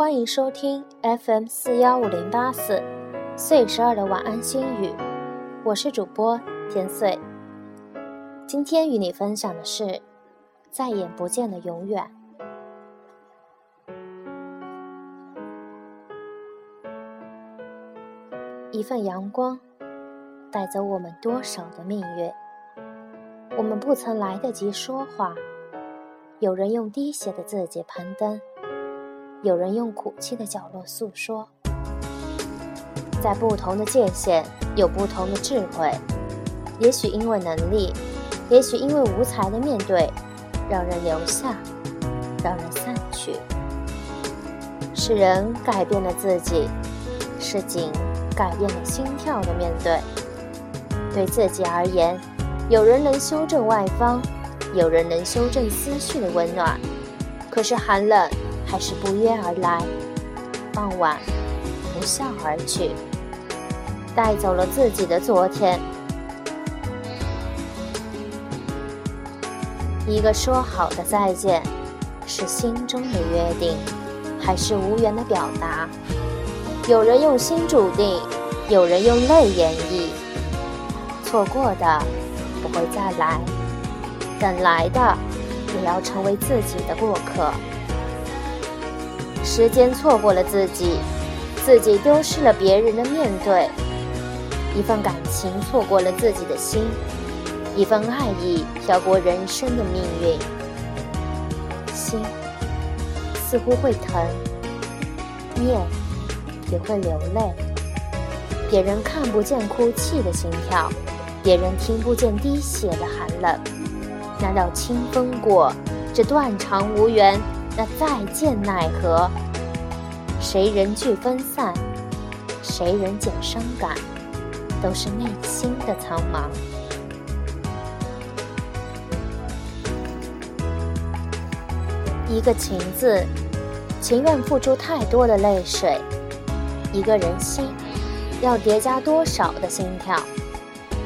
欢迎收听 FM 四幺五零八四岁十二的晚安心语，我是主播田岁。今天与你分享的是再也不见的永远。一份阳光带走我们多少的命运？我们不曾来得及说话，有人用滴血的自己攀登。有人用苦泣的角落诉说，在不同的界限有不同的智慧。也许因为能力，也许因为无才的面对，让人留下，让人散去。是人改变了自己，是景改变了心跳的面对。对自己而言，有人能修正外方，有人能修正思绪的温暖，可是寒冷。还是不约而来，傍晚不笑而去，带走了自己的昨天。一个说好的再见，是心中的约定，还是无缘的表达？有人用心注定，有人用泪演绎。错过的不会再来，等来的也要成为自己的过客。时间错过了自己，自己丢失了别人的面对；一份感情错过了自己的心，一份爱意飘过人生的命运。心似乎会疼，面也会流泪。别人看不见哭泣的心跳，别人听不见滴血的寒冷。难道清风过，这断肠无缘？那再见奈何？谁人聚分散，谁人减伤感，都是内心的苍茫。一个情字，情愿付出太多的泪水；一个人心，要叠加多少的心跳？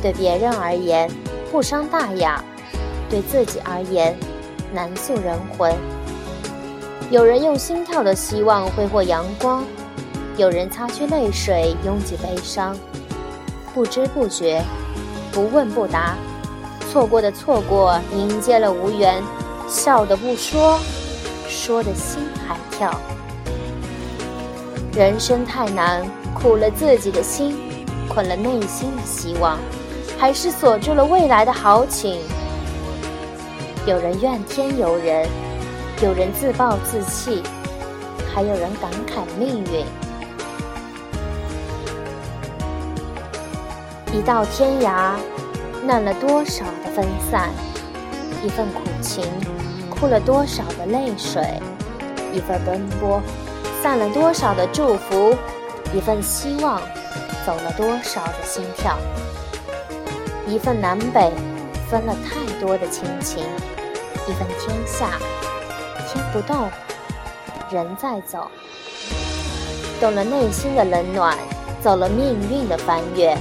对别人而言，不伤大雅；对自己而言，难诉人魂。有人用心跳的希望挥霍阳光，有人擦去泪水拥挤悲伤，不知不觉，不问不答，错过的错过迎接了无缘，笑的不说，说的心还跳。人生太难，苦了自己的心，困了内心的希望，还是锁住了未来的豪情。有人怨天尤人。有人自暴自弃，还有人感慨命运。一道天涯，难了多少的分散；一份苦情，哭了多少的泪水；一份奔波，散了多少的祝福；一份希望，走了多少的心跳；一份南北，分了太多的亲情；一份天下。天不动，人在走，懂了内心的冷暖，走了命运的翻越。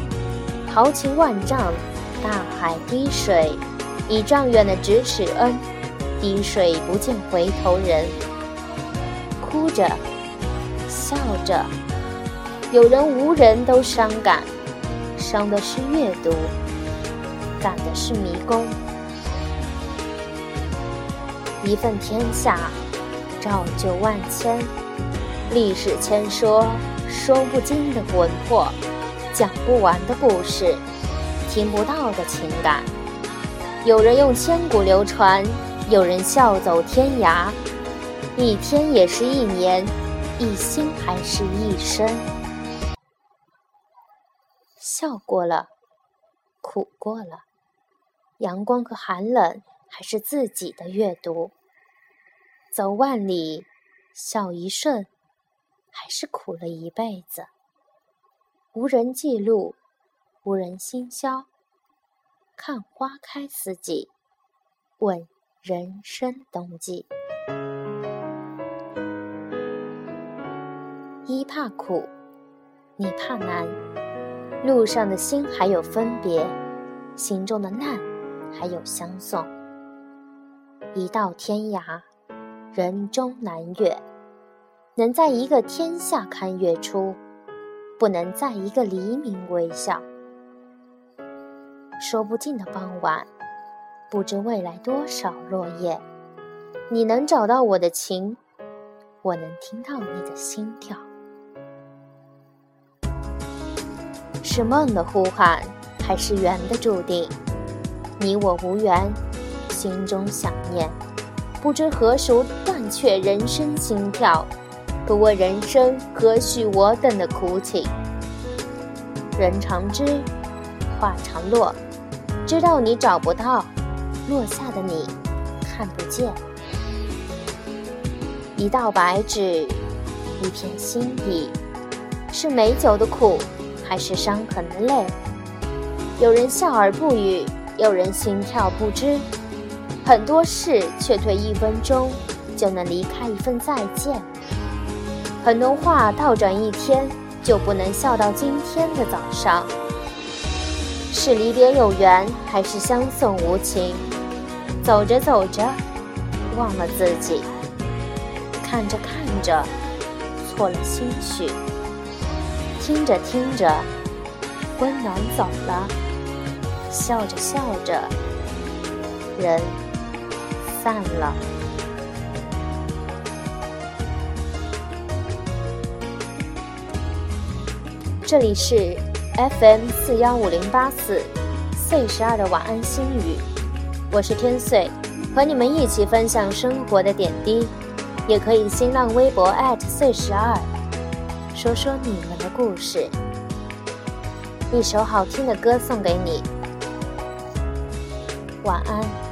豪情万丈，大海滴水，一丈远的咫尺恩，滴水不见回头人。哭着，笑着，有人无人都伤感，伤的是阅读，感的是迷宫。一份天下，照就万千。历史千说，说不尽的魂魄，讲不完的故事，听不到的情感。有人用千古流传，有人笑走天涯。一天也是一年，一心还是一生。笑过了，苦过了，阳光和寒冷。还是自己的阅读，走万里，笑一瞬，还是苦了一辈子。无人记录，无人心消。看花开四季，问人生冬季。一怕苦，你怕难，路上的心还有分别，心中的难还有相送。一道天涯，人终难越。能在一个天下看月出，不能在一个黎明微笑。说不尽的傍晚，不知未来多少落叶。你能找到我的情，我能听到你的心跳。是梦的呼喊，还是缘的注定？你我无缘，心中想念，不知何时断却人生心跳。不问人生何须我等的苦情。人长知，话长落，知道你找不到，落下的你看不见。一道白纸，一片心意，是美酒的苦，还是伤痕的泪？有人笑而不语，有人心跳不知。很多事却退一分钟，就能离开一份再见。很多话倒转一天，就不能笑到今天的早上。是离别有缘，还是相送无情？走着走着，忘了自己。看着看着，错了心绪；听着听着，温暖走了；笑着笑着，人散了。这里是 FM 四幺五零八四岁十二的晚安心语，我是天岁，和你们一起分享生活的点滴。也可以新浪微博岁十二，说说你们的故事。一首好听的歌送给你，晚安。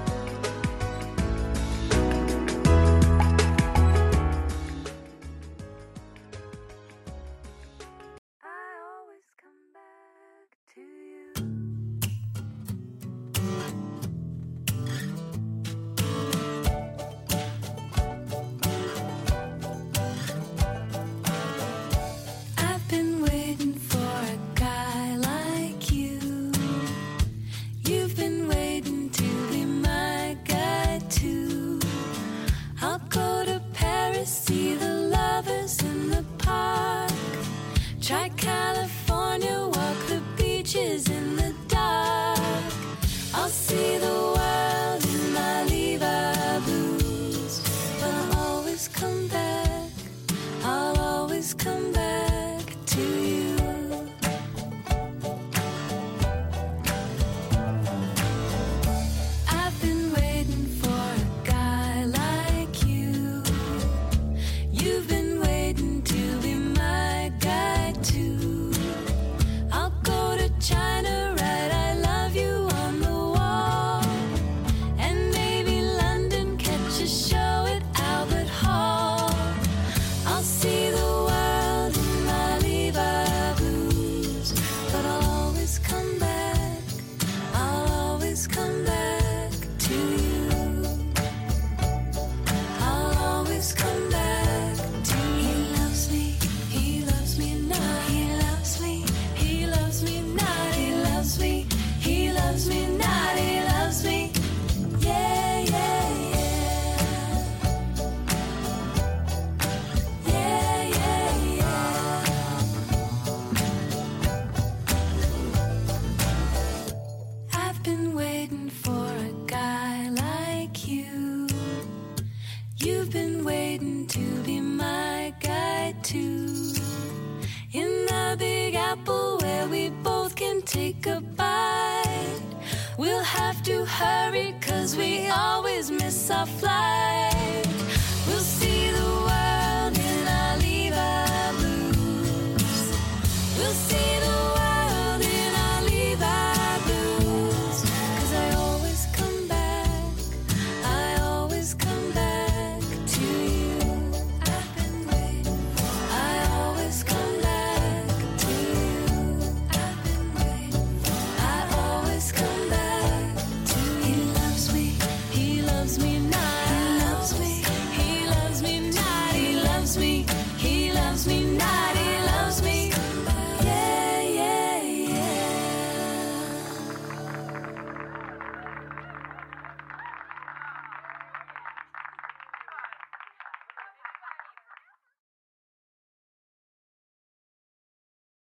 Try to hurry, cause we always miss our flight. We'll see the